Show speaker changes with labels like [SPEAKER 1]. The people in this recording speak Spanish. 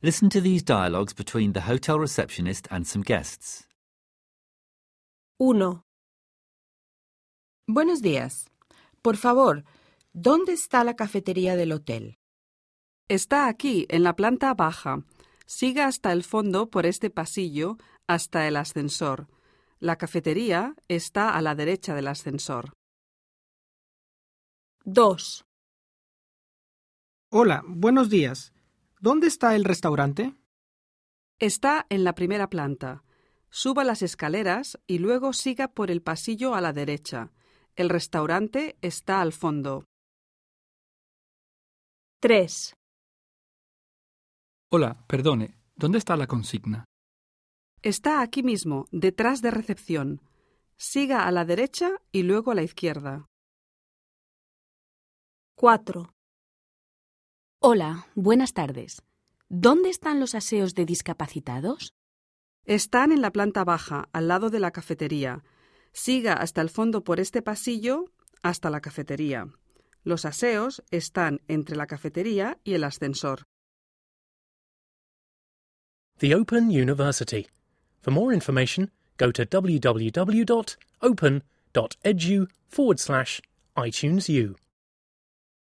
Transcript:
[SPEAKER 1] Listen to these dialogues between the hotel receptionist and some guests.
[SPEAKER 2] 1,
[SPEAKER 3] Buenos días. Por favor, ¿dónde está la cafetería del hotel?
[SPEAKER 4] Está aquí, en la planta baja. Siga hasta el fondo por este pasillo hasta el ascensor. La cafetería está a la derecha del ascensor.
[SPEAKER 2] 2,
[SPEAKER 5] Hola, buenos días. ¿Dónde está el restaurante?
[SPEAKER 4] Está en la primera planta. Suba las escaleras y luego siga por el pasillo a la derecha. El restaurante está al fondo.
[SPEAKER 2] 3,
[SPEAKER 6] Hola, perdone, ¿dónde está la consigna?
[SPEAKER 4] Está aquí mismo, detrás de recepción. Siga a la derecha y luego a la izquierda.
[SPEAKER 2] 4,
[SPEAKER 7] Hola, buenas tardes. ¿Dónde están los aseos de discapacitados?
[SPEAKER 4] Están en la planta baja, al lado de la cafetería. Siga hasta el fondo por este pasillo hasta la cafetería. Los aseos están entre la cafetería y el ascensor.
[SPEAKER 8] The Open University. For more information, go to www.open.edu forward slash iTunes U.